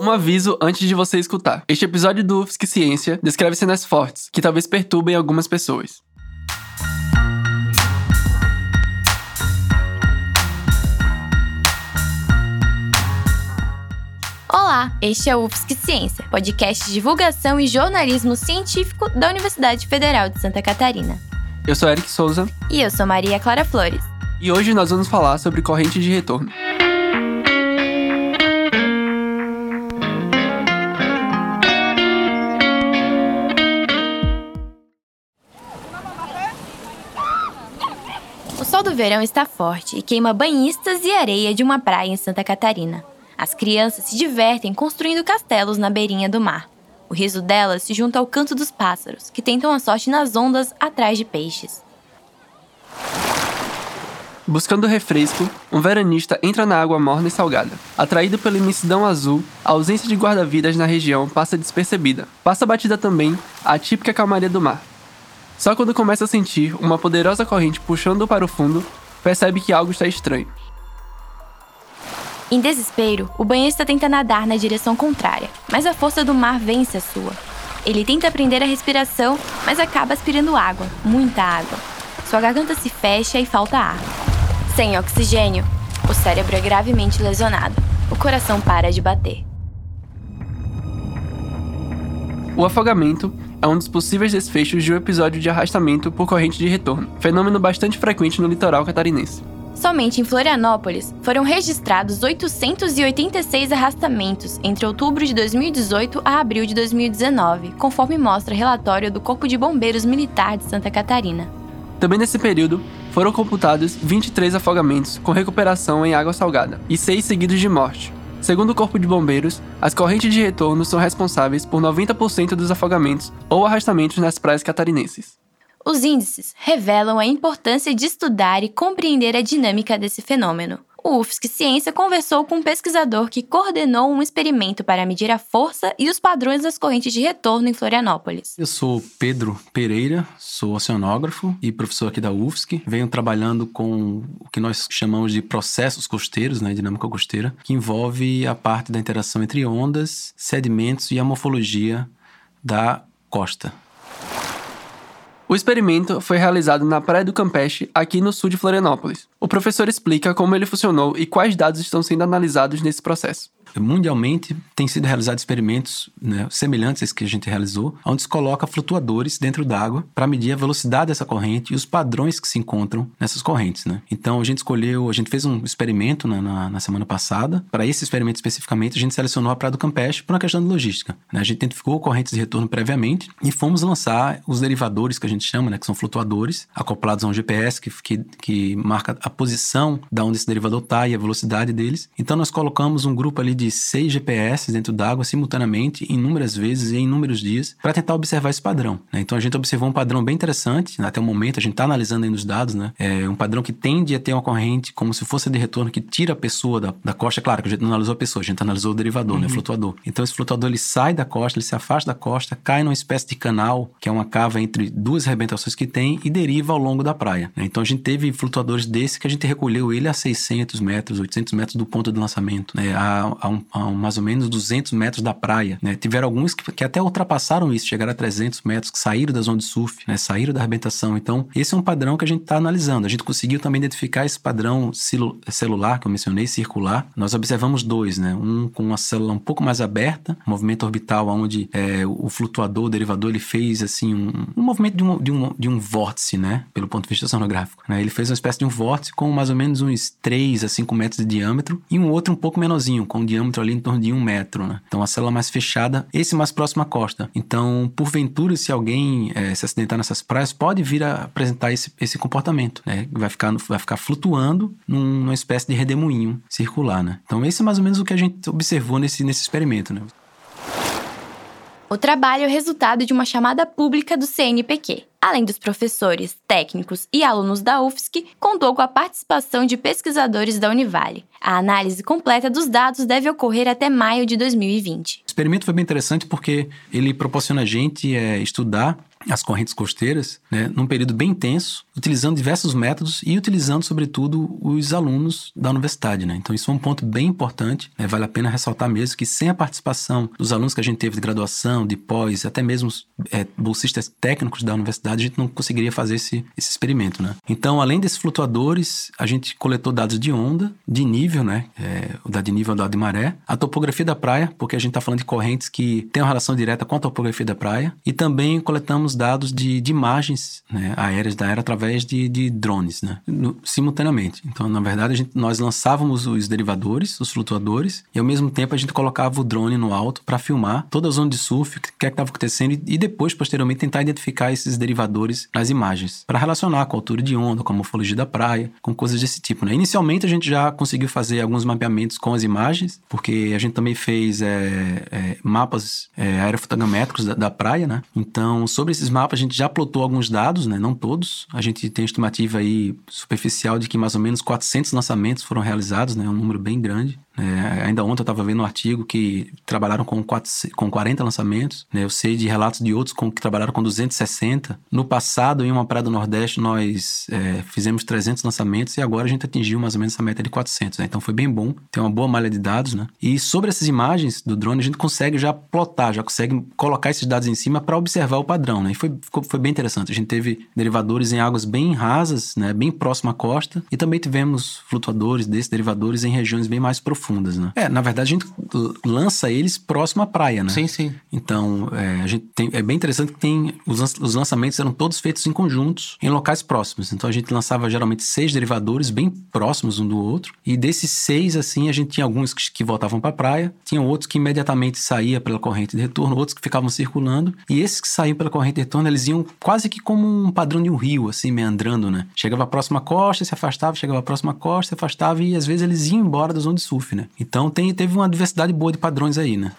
Um aviso antes de você escutar. Este episódio do UFSC Ciência descreve cenas fortes, que talvez perturbem algumas pessoas. Olá, este é o UFSC Ciência, podcast de divulgação e jornalismo científico da Universidade Federal de Santa Catarina. Eu sou Eric Souza. E eu sou Maria Clara Flores. E hoje nós vamos falar sobre corrente de retorno. Verão está forte e queima banhistas e areia de uma praia em Santa Catarina. As crianças se divertem construindo castelos na beirinha do mar. O riso delas se junta ao canto dos pássaros, que tentam a sorte nas ondas atrás de peixes. Buscando refresco, um veranista entra na água morna e salgada. Atraído pela imensidão azul, a ausência de guarda-vidas na região passa despercebida. Passa batida também a típica calmaria do mar. Só quando começa a sentir uma poderosa corrente puxando para o fundo, percebe que algo está estranho. Em desespero, o banhista tenta nadar na direção contrária, mas a força do mar vence a sua. Ele tenta prender a respiração, mas acaba aspirando água, muita água. Sua garganta se fecha e falta ar. Sem oxigênio, o cérebro é gravemente lesionado. O coração para de bater. O afogamento é um dos possíveis desfechos de um episódio de arrastamento por corrente de retorno, fenômeno bastante frequente no litoral catarinense. Somente em Florianópolis foram registrados 886 arrastamentos entre outubro de 2018 a abril de 2019, conforme mostra relatório do Corpo de Bombeiros Militar de Santa Catarina. Também nesse período, foram computados 23 afogamentos com recuperação em água salgada e 6 seguidos de morte. Segundo o Corpo de Bombeiros, as correntes de retorno são responsáveis por 90% dos afogamentos ou arrastamentos nas praias catarinenses. Os índices revelam a importância de estudar e compreender a dinâmica desse fenômeno. O UFSC Ciência conversou com um pesquisador que coordenou um experimento para medir a força e os padrões das correntes de retorno em Florianópolis. Eu sou Pedro Pereira, sou oceanógrafo e professor aqui da UFSC. Venho trabalhando com o que nós chamamos de processos costeiros, né, dinâmica costeira, que envolve a parte da interação entre ondas, sedimentos e a morfologia da costa. O experimento foi realizado na Praia do Campeche, aqui no sul de Florianópolis. O professor explica como ele funcionou e quais dados estão sendo analisados nesse processo. Mundialmente, tem sido realizados experimentos né, semelhantes a esse que a gente realizou, onde se coloca flutuadores dentro d'água para medir a velocidade dessa corrente e os padrões que se encontram nessas correntes. Né? Então, a gente escolheu, a gente fez um experimento na, na, na semana passada. Para esse experimento especificamente, a gente selecionou a Praia do Campeche por uma questão de logística. Né? A gente identificou correntes de retorno previamente e fomos lançar os derivadores que a gente chama, né, que são flutuadores, acoplados a um GPS que, que, que marca a posição da onde esse derivador está e a velocidade deles. Então, nós colocamos um grupo ali de seis GPS dentro d'água simultaneamente, inúmeras vezes e em inúmeros dias, para tentar observar esse padrão. Né? Então a gente observou um padrão bem interessante, né? até o momento a gente está analisando ainda os dados, né? É um padrão que tende a ter uma corrente como se fosse de retorno que tira a pessoa da, da costa. Claro que a gente não analisou a pessoa, a gente analisou o derivador, uhum. né? O flutuador. Então esse flutuador ele sai da costa, ele se afasta da costa, cai numa espécie de canal, que é uma cava entre duas arrebentações que tem e deriva ao longo da praia. Né? Então a gente teve flutuadores desse que a gente recolheu ele a 600 metros, 800 metros do ponto de lançamento, né? a, a, um, a mais ou menos 200 metros da praia. Né? Tiveram alguns que, que, até ultrapassaram isso, chegaram a 300 metros, que saíram da zona de surf, né? saíram da arrebentação. Então, esse é um padrão que a gente está analisando. A gente conseguiu também identificar esse padrão celular que eu mencionei, circular. Nós observamos dois, né? um com uma célula um pouco mais aberta, um movimento orbital onde é, o flutuador, o derivador, ele fez assim um, um movimento de um, de, um, de um vórtice, né? pelo ponto de vista sonográfico. Né? Ele fez uma espécie de um vórtice com mais ou menos uns 3 a 5 metros de diâmetro e um outro um pouco menorzinho, com um diâmetro ali em torno de um metro, né? Então a célula mais fechada, esse mais próximo à costa. Então, porventura, se alguém é, se acidentar nessas praias, pode vir a apresentar esse, esse comportamento, né? Vai ficar, vai ficar flutuando num, numa espécie de redemoinho circular, né? Então, esse é mais ou menos o que a gente observou nesse, nesse experimento, né? O trabalho é o resultado de uma chamada pública do CNPq. Além dos professores, técnicos e alunos da UFSC, contou com a participação de pesquisadores da Univale. A análise completa dos dados deve ocorrer até maio de 2020. O experimento foi bem interessante porque ele proporciona a gente é, estudar as correntes costeiras, né, num período bem intenso, utilizando diversos métodos e utilizando, sobretudo, os alunos da universidade. Né? Então, isso é um ponto bem importante. Né? Vale a pena ressaltar mesmo que sem a participação dos alunos que a gente teve de graduação, de pós, até mesmo é, bolsistas técnicos da universidade, a gente não conseguiria fazer esse, esse experimento. Né? Então, além desses flutuadores, a gente coletou dados de onda, de nível, né? É, o dado de nível o dado de maré, a topografia da praia, porque a gente está falando de correntes que têm uma relação direta com a topografia da praia, e também coletamos dados de, de imagens né, aéreas da era através de, de drones, né, no, simultaneamente. Então, na verdade, a gente, nós lançávamos os derivadores, os flutuadores, e ao mesmo tempo a gente colocava o drone no alto para filmar toda a zona de surf, o que é estava acontecendo, e, e depois, posteriormente, tentar identificar esses derivadores nas imagens, para relacionar com a altura de onda, com a morfologia da praia, com coisas desse tipo. Né? Inicialmente, a gente já conseguiu fazer alguns mapeamentos com as imagens, porque a gente também fez é, é, mapas é, aerofotogramétricos da, da praia, né? Então, sobre esses mapas, a gente já plotou alguns dados, né? Não todos. A gente tem estimativa aí superficial de que mais ou menos 400 lançamentos foram realizados, né? Um número bem grande. É, ainda ontem eu estava vendo um artigo que trabalharam com, quatro, com 40 lançamentos. Né? Eu sei de relatos de outros com, que trabalharam com 260. No passado, em uma praia do Nordeste, nós é, fizemos 300 lançamentos e agora a gente atingiu mais ou menos essa meta de 400. Né? Então foi bem bom, tem uma boa malha de dados. Né? E sobre essas imagens do drone, a gente consegue já plotar, já consegue colocar esses dados em cima para observar o padrão. Né? E foi, foi bem interessante. A gente teve derivadores em águas bem rasas, né? bem próximo à costa, e também tivemos flutuadores desses derivadores em regiões bem mais profundas profundas, né? É, na verdade a gente lança eles próximo à praia, né? Sim, sim. Então, é, a gente tem, é bem interessante que tem os, os lançamentos eram todos feitos em conjuntos, em locais próximos. Então a gente lançava geralmente seis derivadores bem próximos um do outro, e desses seis assim a gente tinha alguns que, que voltavam para a praia, tinha outros que imediatamente saía pela corrente de retorno, outros que ficavam circulando, e esses que saíam pela corrente de retorno, eles iam quase que como um padrão de um rio, assim, meandrando, né? Chegava à próxima costa, se afastava, chegava à próxima costa, se afastava, e às vezes eles iam embora da zona de surf, né? Então tem, teve uma diversidade boa de padrões aí, né?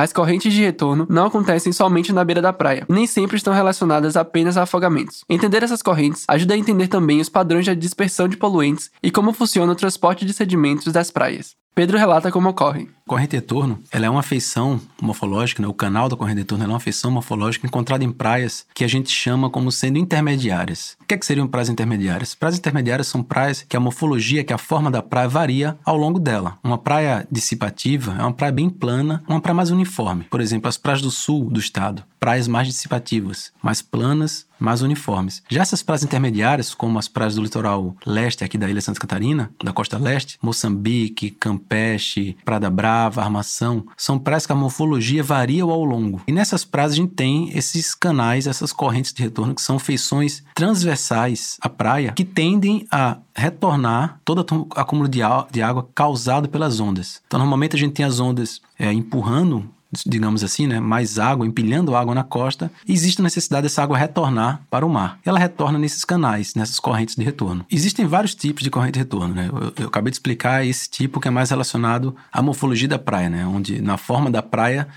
As correntes de retorno não acontecem somente na beira da praia, e nem sempre estão relacionadas apenas a afogamentos. Entender essas correntes ajuda a entender também os padrões de dispersão de poluentes e como funciona o transporte de sedimentos das praias. Pedro relata como ocorre. Corrente retorno, ela é uma feição morfológica, né? o canal da corrente retorno é uma feição morfológica encontrada em praias que a gente chama como sendo intermediárias. O que, é que seriam praias intermediárias? Praias intermediárias são praias que a morfologia, que a forma da praia varia ao longo dela. Uma praia dissipativa é uma praia bem plana, uma praia mais uniforme. Por exemplo, as praias do sul do estado, praias mais dissipativas, mais planas, mais uniformes. Já essas praias intermediárias, como as praias do litoral leste aqui da Ilha Santa Catarina, da costa leste, Moçambique, Campeche, Praia da Brava, Armação, são praias que a morfologia varia ao longo. E nessas praias a gente tem esses canais, essas correntes de retorno que são feições transversais à praia que tendem a retornar todo o acúmulo de, água causado pelas ondas. Então, normalmente a gente tem as ondas é, empurrando digamos assim, né, mais água, empilhando água na costa, existe a necessidade dessa água retornar para o mar. Ela retorna nesses canais, nessas correntes de retorno. Existem vários tipos de corrente de retorno, né? Eu, eu acabei de explicar esse tipo que é mais relacionado à morfologia da praia, né? Onde na forma da praia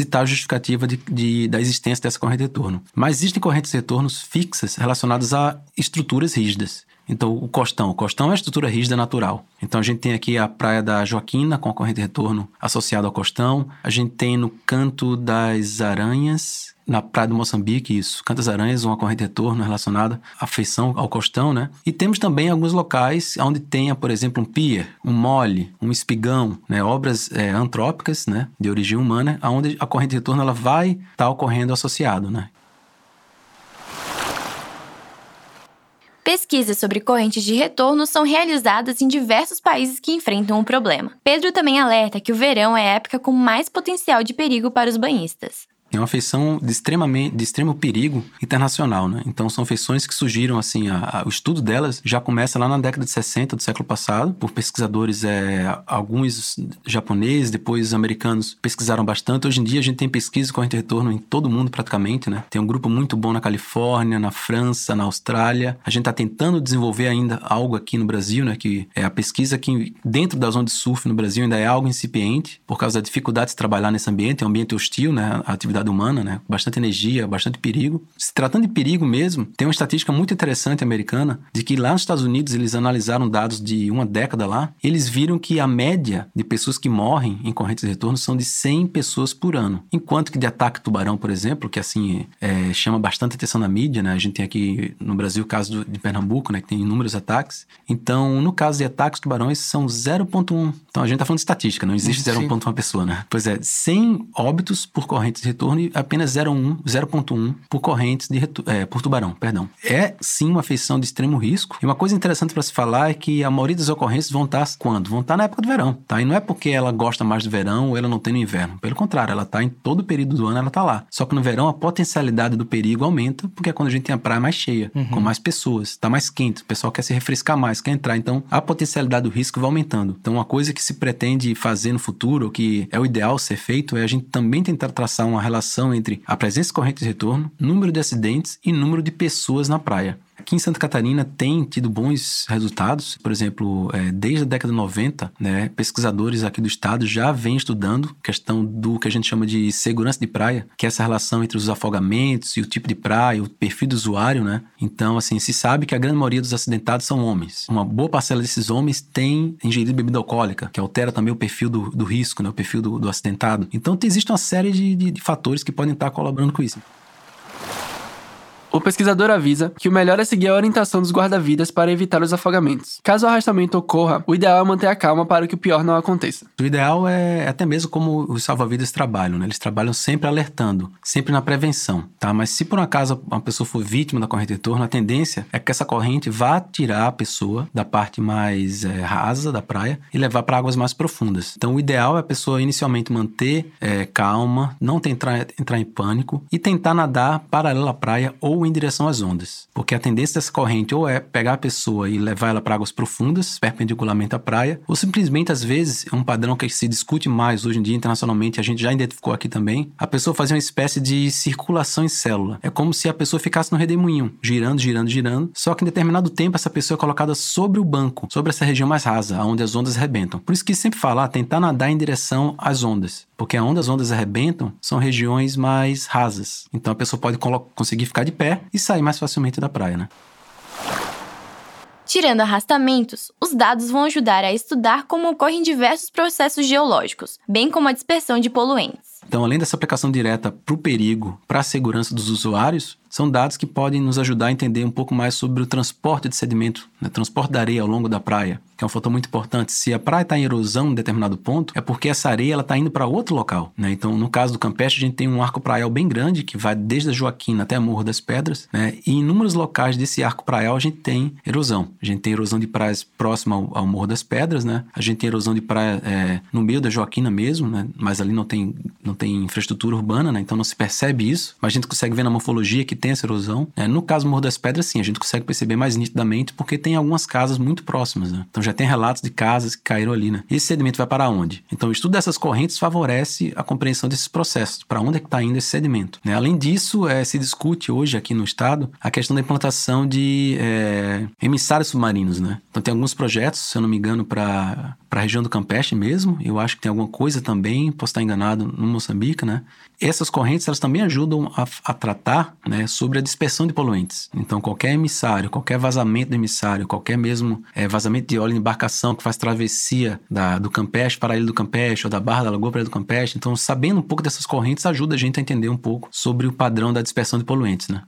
está a justificativa de, de, da existência dessa corrente de retorno. Mas existem correntes de retornos fixas relacionadas a estruturas rígidas. Então, o costão. O costão é a estrutura rígida natural. Então, a gente tem aqui a Praia da Joaquina, com a corrente de retorno associada ao costão. A gente tem no Canto das Aranhas, na Praia do Moçambique, isso. Canto das Aranhas, uma corrente de retorno relacionada à feição ao costão, né? E temos também alguns locais onde tenha, por exemplo, um pier, um mole, um espigão, né? Obras é, antrópicas, né? De origem humana, onde a corrente de retorno ela vai estar tá ocorrendo associado, né? Pesquisas sobre correntes de retorno são realizadas em diversos países que enfrentam o problema. Pedro também alerta que o verão é a época com mais potencial de perigo para os banhistas. É uma feição de, extremamente, de extremo perigo internacional, né? Então são feições que surgiram, assim, a, a, o estudo delas já começa lá na década de 60 do século passado, por pesquisadores, é, alguns japoneses, depois americanos pesquisaram bastante. Hoje em dia a gente tem pesquisa com retorno em todo mundo praticamente, né? Tem um grupo muito bom na Califórnia, na França, na Austrália. A gente está tentando desenvolver ainda algo aqui no Brasil, né? Que é a pesquisa que dentro da zona de surf no Brasil ainda é algo incipiente, por causa da dificuldade de trabalhar nesse ambiente, é um ambiente hostil, né? A atividade humana, né? Bastante energia, bastante perigo. Se tratando de perigo mesmo, tem uma estatística muito interessante americana de que lá nos Estados Unidos eles analisaram dados de uma década lá, eles viram que a média de pessoas que morrem em correntes de retorno são de 100 pessoas por ano. Enquanto que de ataque tubarão, por exemplo, que assim é, chama bastante atenção na mídia, né? A gente tem aqui no Brasil o caso de Pernambuco, né? Que tem inúmeros ataques. Então, no caso de ataques tubarões, são 0,1. Então, a gente está falando de estatística, não existe 0,1 pessoa, né? Pois é, 100 óbitos por correntes de retorno e apenas 0,1 por correntes de é, por tubarão, perdão. É sim uma feição de extremo risco. E uma coisa interessante para se falar é que a maioria das ocorrências vão estar quando? Vão estar na época do verão, tá? E não é porque ela gosta mais do verão ou ela não tem no inverno. Pelo contrário, ela está em todo o período do ano, ela está lá. Só que no verão a potencialidade do perigo aumenta, porque é quando a gente tem a praia mais cheia, uhum. com mais pessoas, está mais quente, o pessoal quer se refrescar mais, quer entrar. Então, a potencialidade do risco vai aumentando. Então, uma coisa que se pretende fazer no futuro, ou que é o ideal ser feito, é a gente também tentar traçar uma relação entre a presença de correntes de retorno, número de acidentes e número de pessoas na praia. Aqui em Santa Catarina tem tido bons resultados. Por exemplo, é, desde a década de 90, né, pesquisadores aqui do estado já vêm estudando questão do que a gente chama de segurança de praia, que é essa relação entre os afogamentos e o tipo de praia, o perfil do usuário, né? Então, assim, se sabe que a grande maioria dos acidentados são homens. Uma boa parcela desses homens tem ingerido bebida alcoólica, que altera também o perfil do, do risco, né, o perfil do, do acidentado. Então, existe uma série de, de, de fatores que podem estar colaborando com isso. O pesquisador avisa que o melhor é seguir a orientação dos guarda-vidas para evitar os afogamentos. Caso o arrastamento ocorra, o ideal é manter a calma para que o pior não aconteça. O ideal é até mesmo como os salva-vidas trabalham, né? Eles trabalham sempre alertando, sempre na prevenção, tá? Mas se por um acaso uma pessoa for vítima da corrente de retorno, a tendência é que essa corrente vá tirar a pessoa da parte mais é, rasa da praia e levar para águas mais profundas. Então, o ideal é a pessoa inicialmente manter é, calma, não tentar entrar em pânico e tentar nadar paralelo à praia ou em direção às ondas. Porque a tendência dessa corrente ou é pegar a pessoa e levar ela para águas profundas, perpendicularmente à praia, ou simplesmente, às vezes, é um padrão que se discute mais hoje em dia internacionalmente, a gente já identificou aqui também, a pessoa fazer uma espécie de circulação em célula. É como se a pessoa ficasse no redemoinho, girando, girando, girando, só que em determinado tempo essa pessoa é colocada sobre o banco, sobre essa região mais rasa, onde as ondas arrebentam. Por isso que sempre falar, tentar nadar em direção às ondas. Porque onde as ondas arrebentam são regiões mais rasas. Então a pessoa pode conseguir ficar de pé e sair mais facilmente da praia, né? Tirando arrastamentos, os dados vão ajudar a estudar como ocorrem diversos processos geológicos, bem como a dispersão de poluentes. Então, além dessa aplicação direta para o perigo, para a segurança dos usuários, são dados que podem nos ajudar a entender um pouco mais sobre o transporte de sedimento, né? transporte da areia ao longo da praia, que é um fator muito importante. Se a praia está em erosão em determinado ponto, é porque essa areia está indo para outro local. Né? Então, no caso do Campeche, a gente tem um arco praial bem grande, que vai desde a Joaquina até a Morro das Pedras, né? e em inúmeros locais desse arco praial a gente tem erosão. A gente tem erosão de praias próxima ao, ao Morro das Pedras, né? a gente tem erosão de praia é, no meio da Joaquina mesmo, né? mas ali não tem, não tem infraestrutura urbana, né? então não se percebe isso, mas a gente consegue ver na morfologia que tem essa erosão. É, no caso do Morro das Pedras, sim, a gente consegue perceber mais nitidamente porque tem algumas casas muito próximas. Né? Então já tem relatos de casas que caíram ali. Né? Esse sedimento vai para onde? Então o estudo dessas correntes favorece a compreensão desses processos, para onde é que está indo esse sedimento. Né? Além disso, é, se discute hoje aqui no estado a questão da implantação de é, emissários submarinos. Né? Então tem alguns projetos, se eu não me engano, para a região do Campeche mesmo. Eu acho que tem alguma coisa também, posso estar enganado, no Moçambique, né? Essas correntes elas também ajudam a, a, tratar né, sobre a dispersão de poluentes. Então, qualquer emissário, qualquer vazamento do emissário, qualquer mesmo é, vazamento de óleo de embarcação que faz travessia da, do Campeche para a ilha do Campeche ou da Barra da Lagoa para a ilha do Campeche. Então, sabendo um pouco dessas correntes ajuda a gente a entender um pouco sobre o padrão da dispersão de poluentes. Né?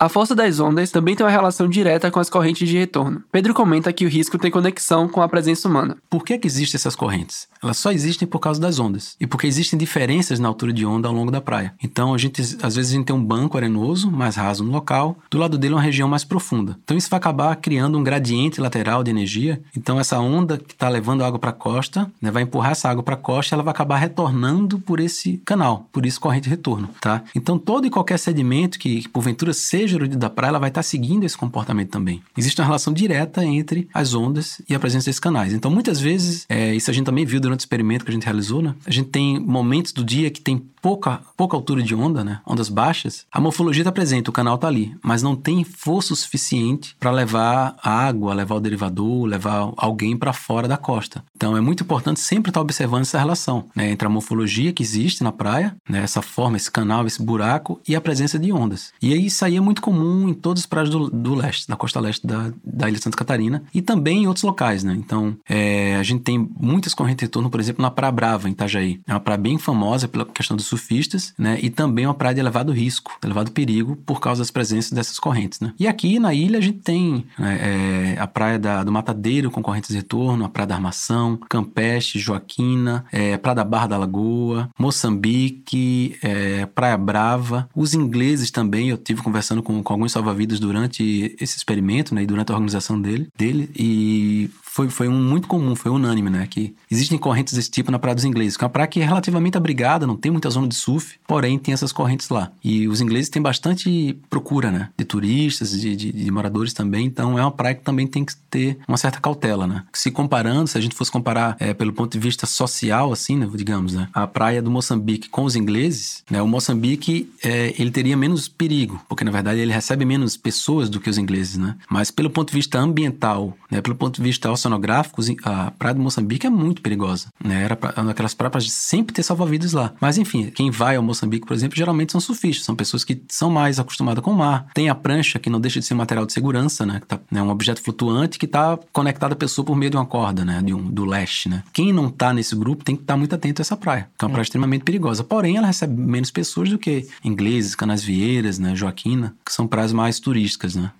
A força das ondas também tem uma relação direta com as correntes de retorno. Pedro comenta que o risco tem conexão com a presença humana. Por que, que existem essas correntes? Elas só existem por causa das ondas e porque existem diferenças na altura de onda ao longo da praia. Então, a gente, às vezes, a gente tem um banco arenoso, mais raso no local, do lado dele uma região mais profunda. Então, isso vai acabar criando um gradiente lateral de energia. Então, essa onda que está levando água para a costa né, vai empurrar essa água para a costa e ela vai acabar retornando por esse canal, por isso corrente de retorno. Tá? Então, todo e qualquer sedimento que, que porventura seja seja da praia, ela vai estar seguindo esse comportamento também. Existe uma relação direta entre as ondas e a presença desses canais. Então, muitas vezes, é, isso a gente também viu durante o experimento que a gente realizou, né? A gente tem momentos do dia que tem pouca, pouca altura de onda, né? Ondas baixas. A morfologia está presente, o canal está ali, mas não tem força suficiente para levar água, levar o derivador, levar alguém para fora da costa. Então é muito importante sempre estar tá observando essa relação né? entre a morfologia que existe na praia, né? essa forma, esse canal, esse buraco e a presença de ondas. E aí isso aí é muito comum em todas as praias do, do leste, da costa leste da, da ilha Santa Catarina e também em outros locais, né? Então é, a gente tem muitas correntes retorno, por exemplo, na Praia Brava, em Itajaí. É uma praia bem famosa pela questão dos surfistas, né? E também uma praia de elevado risco, de elevado perigo, por causa das presenças dessas correntes, né? E aqui na ilha a gente tem né, é, a praia da, do Matadeiro com correntes de retorno, a praia da Armação, Campeche, Joaquina, é, praia da Barra da Lagoa, Moçambique, é, Praia Brava. Os ingleses também, eu tive conversando com, com alguns salva-vidas durante esse experimento, né? E durante a organização dele, dele e foi, foi um muito comum, foi unânime, né? Que existem correntes desse tipo na Praia dos Ingleses, que é uma praia que é relativamente abrigada, não tem muita zona de surf, porém tem essas correntes lá. E os ingleses têm bastante procura, né? De turistas, de, de, de moradores também, então é uma praia que também tem que ter uma certa cautela, né? Se comparando, se a gente fosse comparar é, pelo ponto de vista social, assim, né? digamos, né? A praia do Moçambique com os ingleses, né? O Moçambique, é, ele teria menos perigo, porque na verdade ele recebe menos pessoas do que os ingleses, né? Mas pelo ponto de vista ambiental, né? Pelo ponto de vista oceanográficos, a praia do Moçambique é muito perigosa, né? Era pra, uma daquelas praias de sempre ter salva-vidas lá. Mas enfim, quem vai ao Moçambique, por exemplo, geralmente são surfistas, são pessoas que são mais acostumadas com o mar. Tem a prancha, que não deixa de ser um material de segurança, né? Que tá, né? um objeto flutuante que está conectado à pessoa por meio de uma corda, né? De um, do leste, né? Quem não está nesse grupo tem que estar tá muito atento a essa praia, que é uma praia extremamente perigosa. Porém, ela recebe menos pessoas do que ingleses, Canasvieiras, né? Joaquina, que são praias mais turísticas, né?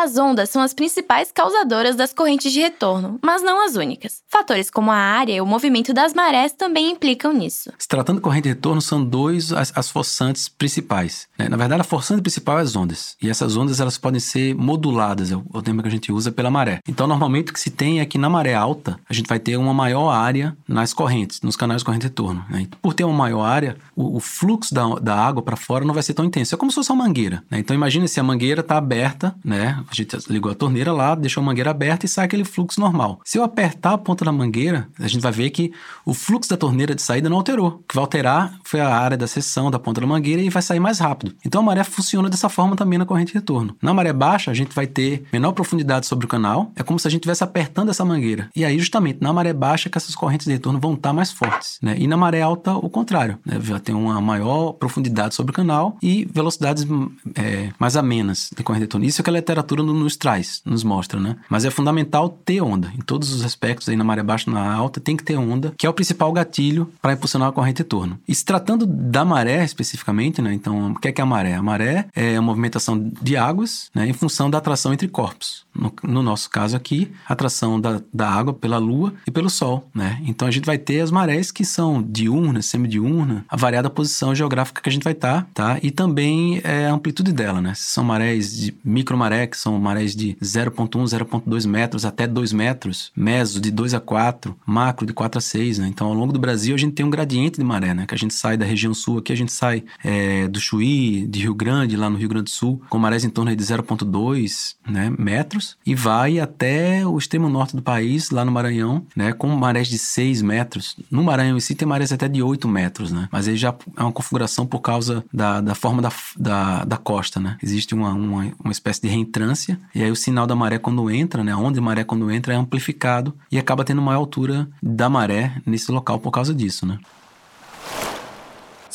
As ondas são as principais causadoras das correntes de retorno, mas não as únicas. Fatores como a área e o movimento das marés também implicam nisso. Se tratando de corrente de retorno, são dois as, as forçantes principais. Né? Na verdade, a forçante principal é as ondas. E essas ondas elas podem ser moduladas, é o, é o termo que a gente usa pela maré. Então, normalmente o que se tem é que na maré alta, a gente vai ter uma maior área nas correntes, nos canais de corrente de retorno. Né? Então, por ter uma maior área, o, o fluxo da, da água para fora não vai ser tão intenso. É como se fosse uma mangueira. Né? Então, imagine se a mangueira está aberta, né? A gente ligou a torneira lá, deixou a mangueira aberta e sai aquele fluxo normal. Se eu apertar a ponta da mangueira, a gente vai ver que o fluxo da torneira de saída não alterou. O que vai alterar foi a área da seção da ponta da mangueira e vai sair mais rápido. Então a maré funciona dessa forma também na corrente de retorno. Na maré baixa, a gente vai ter menor profundidade sobre o canal, é como se a gente estivesse apertando essa mangueira. E aí, justamente, na maré baixa, que essas correntes de retorno vão estar mais fortes. Né? E na maré alta, o contrário. Né? Já tem uma maior profundidade sobre o canal e velocidades é, mais amenas de corrente de retorno. Isso é que a literatura nos traz, nos mostra, né? Mas é fundamental ter onda. Em todos os aspectos, aí na maré baixa na alta, tem que ter onda, que é o principal gatilho para impulsionar a corrente retorno. E se tratando da maré especificamente, né? Então, o que é, que é a maré? A maré é a movimentação de águas né? em função da atração entre corpos. No, no nosso caso aqui, atração da, da água pela Lua e pelo Sol, né? Então a gente vai ter as marés que são diurnas, semidiurna, a variada posição geográfica que a gente vai estar, tá, tá? E também é, a amplitude dela, né? São marés de micromaré, que são marés de 0.1, 0.2 metros até 2 metros, meso de 2 a 4, macro de 4 a 6, né? Então ao longo do Brasil a gente tem um gradiente de maré, né? Que a gente sai da região sul aqui, a gente sai é, do Chuí, de Rio Grande, lá no Rio Grande do Sul, com marés em torno de 0.2 né, metros e vai até o extremo norte do país, lá no Maranhão, né? Com marés de 6 metros. No Maranhão em si tem marés até de 8 metros, né? Mas aí já é uma configuração por causa da, da forma da, da, da costa, né? Existe uma, uma, uma espécie de reentrância e aí o sinal da maré quando entra, né? A onda de maré quando entra é amplificado e acaba tendo maior altura da maré nesse local por causa disso, né?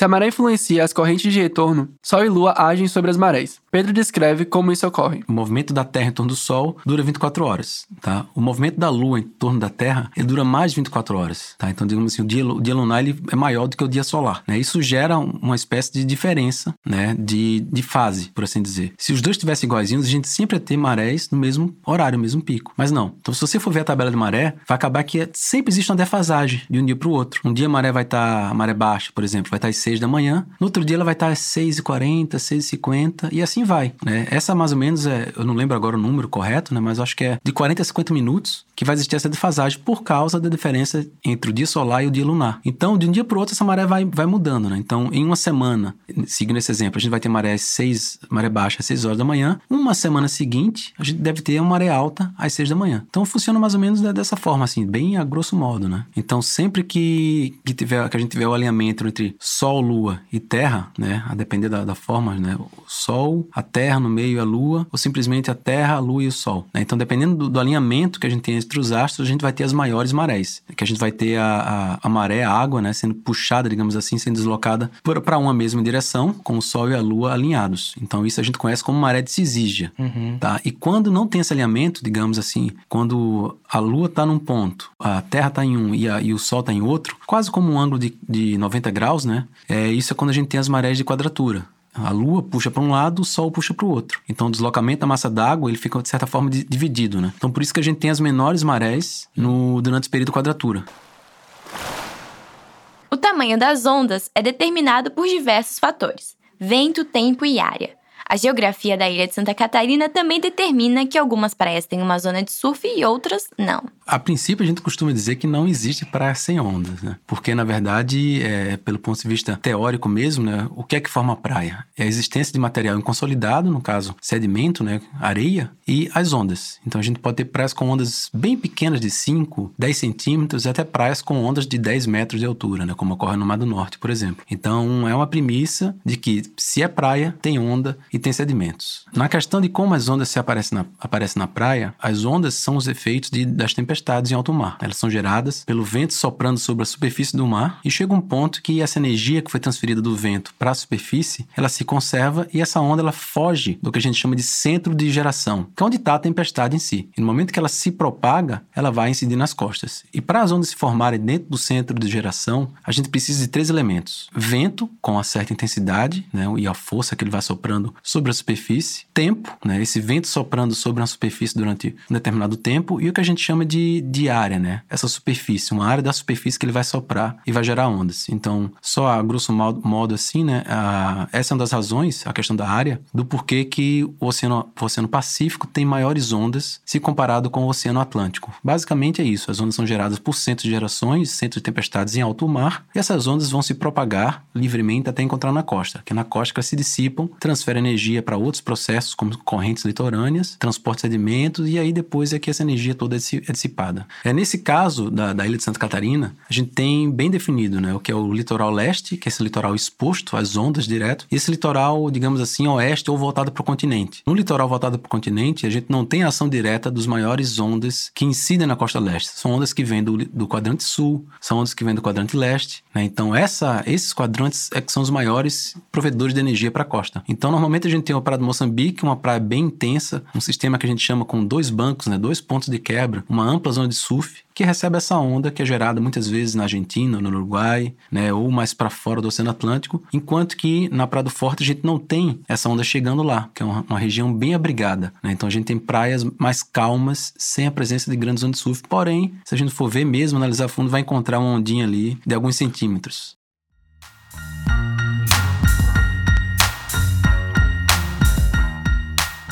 Se a maré influencia as correntes de retorno, Sol e Lua agem sobre as marés. Pedro descreve como isso ocorre. O movimento da Terra em torno do Sol dura 24 horas, tá? O movimento da Lua em torno da Terra, ele dura mais de 24 horas, tá? Então, digamos assim, o dia, o dia lunar ele é maior do que o dia solar, né? Isso gera uma espécie de diferença, né? De, de fase, por assim dizer. Se os dois estivessem iguaizinhos, a gente sempre ia ter marés no mesmo horário, no mesmo pico. Mas não. Então, se você for ver a tabela de maré, vai acabar que sempre existe uma defasagem de um dia para o outro. Um dia a maré vai estar, tá, maré baixa, por exemplo, vai estar tá às 6 da manhã, no outro dia ela vai estar às 6h40, 6h50 e assim vai, né? Essa mais ou menos é, eu não lembro agora o número correto, né? Mas acho que é de 40 a 50 minutos que vai existir essa defasagem por causa da diferença entre o dia solar e o dia lunar. Então, de um dia para o outro, essa maré vai, vai mudando, né? Então, em uma semana, seguindo esse exemplo, a gente vai ter maré às 6, maré baixa às 6 horas da manhã. Uma semana seguinte, a gente deve ter uma maré alta às 6 da manhã. Então, funciona mais ou menos dessa forma, assim, bem a grosso modo, né? Então, sempre que, que, tiver, que a gente tiver o alinhamento entre Sol, Lua e Terra, né? A depender da, da forma, né? O Sol, a Terra no meio e a Lua, ou simplesmente a Terra, a Lua e o Sol. Né? Então, dependendo do, do, alinhamento que a gente tem entre os astros, a gente vai ter as maiores marés. Que a gente vai ter a, a, a maré, a água, né? Sendo puxada, digamos assim, sendo deslocada para uma mesma direção, com o Sol e a Lua alinhados. Então, isso a gente conhece como maré de Cisígia, uhum. tá? E quando não tem esse alinhamento, digamos assim, quando a Lua está num ponto, a Terra está em um e, a, e o Sol está em outro, quase como um ângulo de, de 90 graus, né? É, isso é quando a gente tem as marés de quadratura. A Lua puxa para um lado, o Sol puxa para o outro. Então, o deslocamento da massa d'água ele fica de certa forma dividido, né? Então, por isso que a gente tem as menores marés no durante esse período quadratura. O tamanho das ondas é determinado por diversos fatores: vento, tempo e área. A geografia da ilha de Santa Catarina também determina que algumas praias têm uma zona de surf e outras não. A princípio, a gente costuma dizer que não existe praia sem ondas, né? Porque, na verdade, é, pelo ponto de vista teórico mesmo, né? O que é que forma praia? É a existência de material inconsolidado, no caso, sedimento, né? Areia, e as ondas. Então, a gente pode ter praias com ondas bem pequenas, de 5, 10 centímetros, até praias com ondas de 10 metros de altura, né? Como ocorre no Mar do Norte, por exemplo. Então, é uma premissa de que se é praia, tem onda e tem sedimentos. Na questão de como as ondas se aparecem na, aparecem na praia, as ondas são os efeitos de, das tempestades em alto mar. Elas são geradas pelo vento soprando sobre a superfície do mar e chega um ponto que essa energia que foi transferida do vento para a superfície, ela se conserva e essa onda ela foge do que a gente chama de centro de geração, que é onde está a tempestade em si. E no momento que ela se propaga, ela vai incidir nas costas. E para as ondas se formarem dentro do centro de geração, a gente precisa de três elementos: vento com uma certa intensidade, né, e a força que ele vai soprando sobre a superfície, tempo, né, esse vento soprando sobre uma superfície durante um determinado tempo, e o que a gente chama de, de área, né, essa superfície, uma área da superfície que ele vai soprar e vai gerar ondas. Então, só a grosso modo, assim, né, a, essa é uma das razões, a questão da área, do porquê que o Oceano, o Oceano Pacífico tem maiores ondas se comparado com o Oceano Atlântico. Basicamente é isso, as ondas são geradas por centros de gerações, centros de tempestades em alto mar, e essas ondas vão se propagar livremente até encontrar na costa, que na costa elas se dissipam, transferem energia energia para outros processos, como correntes litorâneas, transporte de sedimentos, e aí depois é que essa energia toda é, é dissipada. É nesse caso da, da ilha de Santa Catarina, a gente tem bem definido né, o que é o litoral leste, que é esse litoral exposto às ondas direto, e esse litoral, digamos assim, oeste ou voltado para o continente. No litoral voltado para o continente, a gente não tem ação direta dos maiores ondas que incidem na costa leste. São ondas que vêm do, do quadrante sul, são ondas que vêm do quadrante leste. Né? Então, essa, esses quadrantes é que são os maiores provedores de energia para a costa. Então, normalmente a gente tem uma praia de Moçambique, uma praia bem intensa, um sistema que a gente chama com dois bancos, né, dois pontos de quebra, uma ampla zona de surf, que recebe essa onda que é gerada muitas vezes na Argentina, no Uruguai, né, ou mais para fora do Oceano Atlântico, enquanto que na Praia do Forte a gente não tem essa onda chegando lá, que é uma, uma região bem abrigada. Né? Então a gente tem praias mais calmas, sem a presença de grandes ondas de surf. Porém, se a gente for ver mesmo, analisar fundo, vai encontrar uma ondinha ali de alguns centímetros.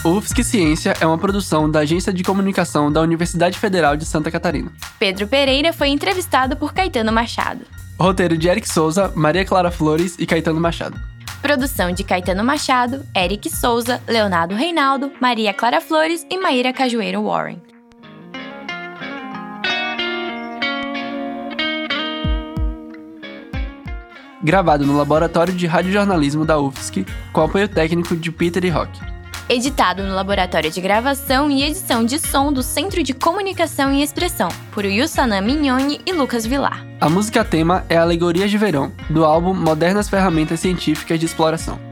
O UFSC Ciência é uma produção da Agência de Comunicação da Universidade Federal de Santa Catarina. Pedro Pereira foi entrevistado por Caetano Machado. Roteiro de Eric Souza, Maria Clara Flores e Caetano Machado. Produção de Caetano Machado, Eric Souza, Leonardo Reinaldo, Maria Clara Flores e Maíra Cajueiro Warren. Gravado no Laboratório de Radiojornalismo da UFSC, com apoio técnico de Peter e Rock editado no Laboratório de Gravação e Edição de Som do Centro de Comunicação e Expressão, por Yusanã Mignoni e Lucas Vilar. A música tema é Alegorias de Verão, do álbum Modernas Ferramentas Científicas de Exploração.